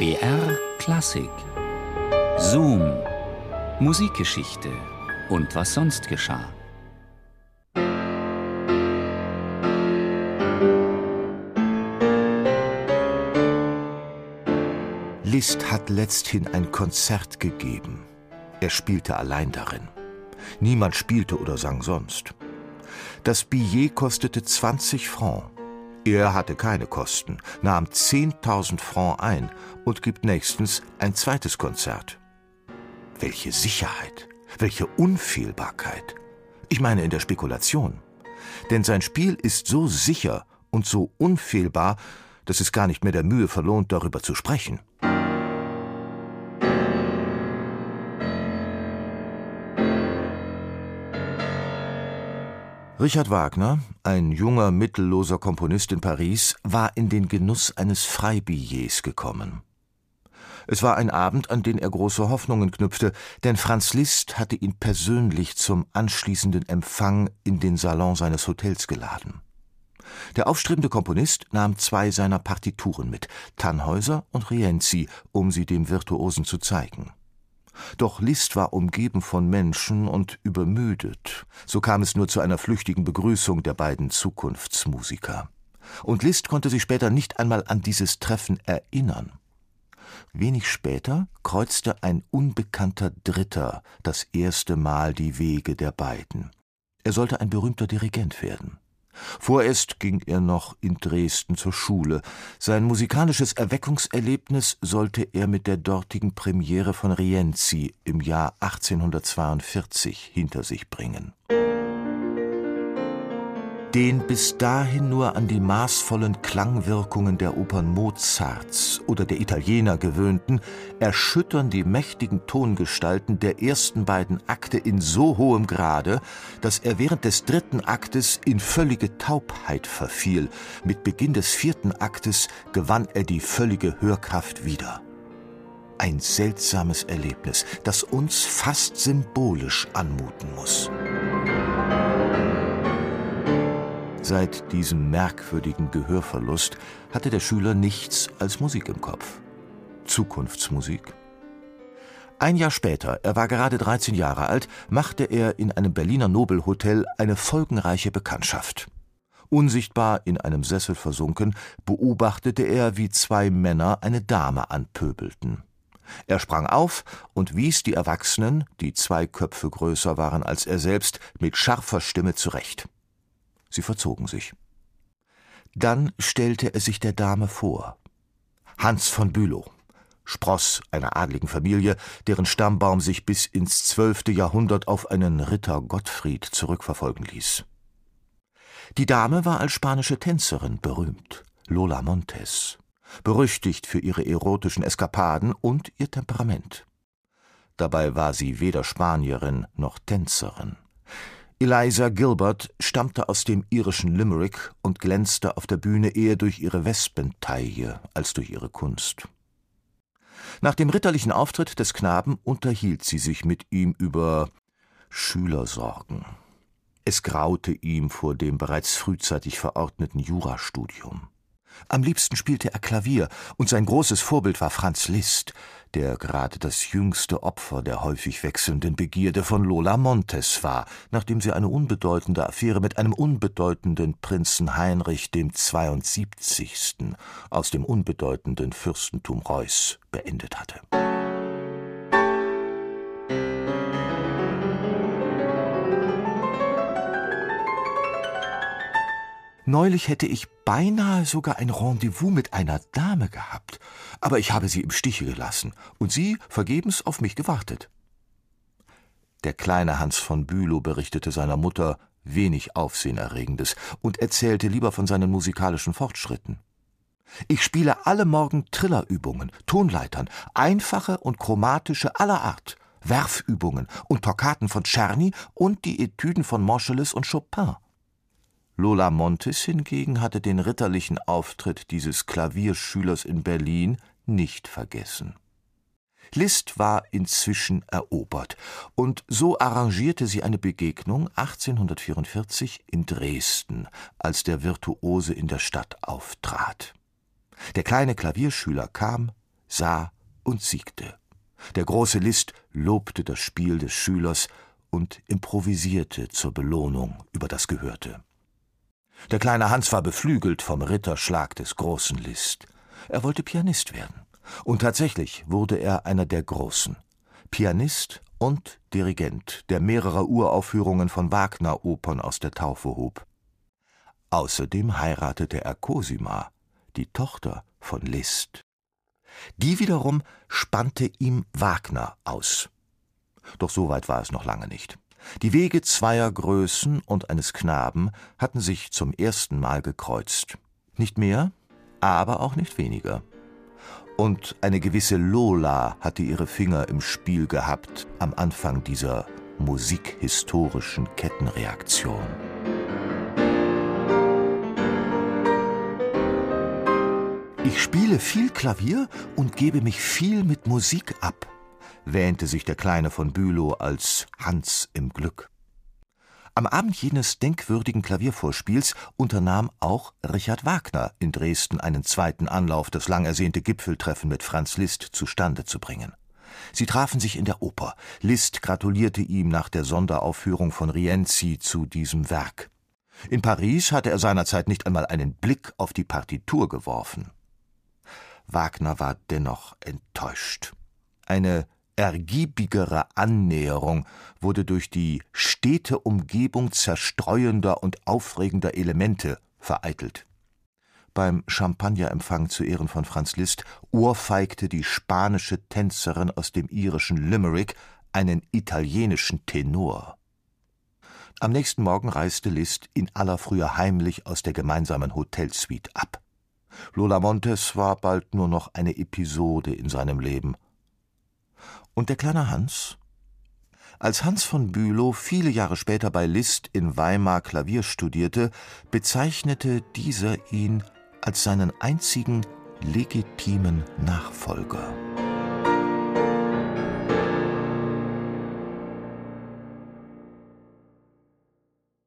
BR Klassik Zoom Musikgeschichte und was sonst geschah. Liszt hat letzthin ein Konzert gegeben. Er spielte allein darin. Niemand spielte oder sang sonst. Das Billet kostete 20 Francs. Er hatte keine Kosten, nahm 10.000 Francs ein und gibt nächstens ein zweites Konzert. Welche Sicherheit, welche Unfehlbarkeit. Ich meine in der Spekulation. Denn sein Spiel ist so sicher und so unfehlbar, dass es gar nicht mehr der Mühe verlohnt, darüber zu sprechen. Richard Wagner, ein junger, mittelloser Komponist in Paris, war in den Genuss eines Freibillets gekommen. Es war ein Abend, an den er große Hoffnungen knüpfte, denn Franz Liszt hatte ihn persönlich zum anschließenden Empfang in den Salon seines Hotels geladen. Der aufstrebende Komponist nahm zwei seiner Partituren mit, Tannhäuser und Rienzi, um sie dem Virtuosen zu zeigen. Doch Liszt war umgeben von Menschen und übermüdet. So kam es nur zu einer flüchtigen Begrüßung der beiden Zukunftsmusiker. Und Liszt konnte sich später nicht einmal an dieses Treffen erinnern. Wenig später kreuzte ein unbekannter Dritter das erste Mal die Wege der beiden. Er sollte ein berühmter Dirigent werden. Vorerst ging er noch in Dresden zur Schule. Sein musikalisches Erweckungserlebnis sollte er mit der dortigen Premiere von Rienzi im Jahr 1842 hinter sich bringen den bis dahin nur an die maßvollen Klangwirkungen der Opern Mozarts oder der Italiener gewöhnten, erschüttern die mächtigen Tongestalten der ersten beiden Akte in so hohem Grade, dass er während des dritten Aktes in völlige Taubheit verfiel. Mit Beginn des vierten Aktes gewann er die völlige Hörkraft wieder. Ein seltsames Erlebnis, das uns fast symbolisch anmuten muss. Seit diesem merkwürdigen Gehörverlust hatte der Schüler nichts als Musik im Kopf. Zukunftsmusik. Ein Jahr später, er war gerade 13 Jahre alt, machte er in einem Berliner Nobelhotel eine folgenreiche Bekanntschaft. Unsichtbar in einem Sessel versunken, beobachtete er, wie zwei Männer eine Dame anpöbelten. Er sprang auf und wies die Erwachsenen, die zwei Köpfe größer waren als er selbst, mit scharfer Stimme zurecht. Sie verzogen sich. Dann stellte er sich der Dame vor. Hans von Bülow, Spross einer adligen Familie, deren Stammbaum sich bis ins zwölfte Jahrhundert auf einen Ritter Gottfried zurückverfolgen ließ. Die Dame war als spanische Tänzerin berühmt, Lola Montes, berüchtigt für ihre erotischen Eskapaden und ihr Temperament. Dabei war sie weder Spanierin noch Tänzerin. Eliza Gilbert stammte aus dem irischen Limerick und glänzte auf der Bühne eher durch ihre Wespentaille als durch ihre Kunst. Nach dem ritterlichen Auftritt des Knaben unterhielt sie sich mit ihm über Schülersorgen. Es graute ihm vor dem bereits frühzeitig verordneten Jurastudium. Am liebsten spielte er Klavier, und sein großes Vorbild war Franz Liszt, der gerade das jüngste Opfer der häufig wechselnden Begierde von Lola Montes war, nachdem sie eine unbedeutende Affäre mit einem unbedeutenden Prinzen Heinrich dem 72. aus dem unbedeutenden Fürstentum Reuß beendet hatte. Neulich hätte ich beinahe sogar ein Rendezvous mit einer Dame gehabt, aber ich habe sie im Stiche gelassen und sie vergebens auf mich gewartet. Der kleine Hans von Bülow berichtete seiner Mutter wenig Aufsehenerregendes und erzählte lieber von seinen musikalischen Fortschritten. Ich spiele alle Morgen Trillerübungen, Tonleitern, einfache und chromatische aller Art, Werfübungen und Toccaten von Czerny und die Etüden von Moscheles und Chopin. Lola Montes hingegen hatte den ritterlichen Auftritt dieses Klavierschülers in Berlin nicht vergessen. Liszt war inzwischen erobert, und so arrangierte sie eine Begegnung 1844 in Dresden, als der Virtuose in der Stadt auftrat. Der kleine Klavierschüler kam, sah und siegte. Der große Liszt lobte das Spiel des Schülers und improvisierte zur Belohnung über das Gehörte. Der kleine Hans war beflügelt vom Ritterschlag des großen Liszt. Er wollte Pianist werden. Und tatsächlich wurde er einer der Großen. Pianist und Dirigent, der mehrere Uraufführungen von Wagner-Opern aus der Taufe hob. Außerdem heiratete er Cosima, die Tochter von Liszt. Die wiederum spannte ihm Wagner aus. Doch so weit war es noch lange nicht. Die Wege zweier Größen und eines Knaben hatten sich zum ersten Mal gekreuzt. Nicht mehr, aber auch nicht weniger. Und eine gewisse Lola hatte ihre Finger im Spiel gehabt am Anfang dieser musikhistorischen Kettenreaktion. Ich spiele viel Klavier und gebe mich viel mit Musik ab, wähnte sich der Kleine von Bülow als Hans im Glück. Am Abend jenes denkwürdigen Klaviervorspiels unternahm auch Richard Wagner in Dresden einen zweiten Anlauf, das lang ersehnte Gipfeltreffen mit Franz Liszt zustande zu bringen. Sie trafen sich in der Oper. Liszt gratulierte ihm nach der Sonderaufführung von Rienzi zu diesem Werk. In Paris hatte er seinerzeit nicht einmal einen Blick auf die Partitur geworfen. Wagner war dennoch enttäuscht. Eine ergiebigere Annäherung wurde durch die stete Umgebung zerstreuender und aufregender Elemente vereitelt. Beim Champagnerempfang zu Ehren von Franz Liszt ohrfeigte die spanische Tänzerin aus dem irischen Limerick einen italienischen Tenor. Am nächsten Morgen reiste Liszt in aller Frühe heimlich aus der gemeinsamen Hotelsuite ab. Lola Montes war bald nur noch eine Episode in seinem Leben – und der kleine Hans? Als Hans von Bülow viele Jahre später bei Liszt in Weimar Klavier studierte, bezeichnete dieser ihn als seinen einzigen legitimen Nachfolger.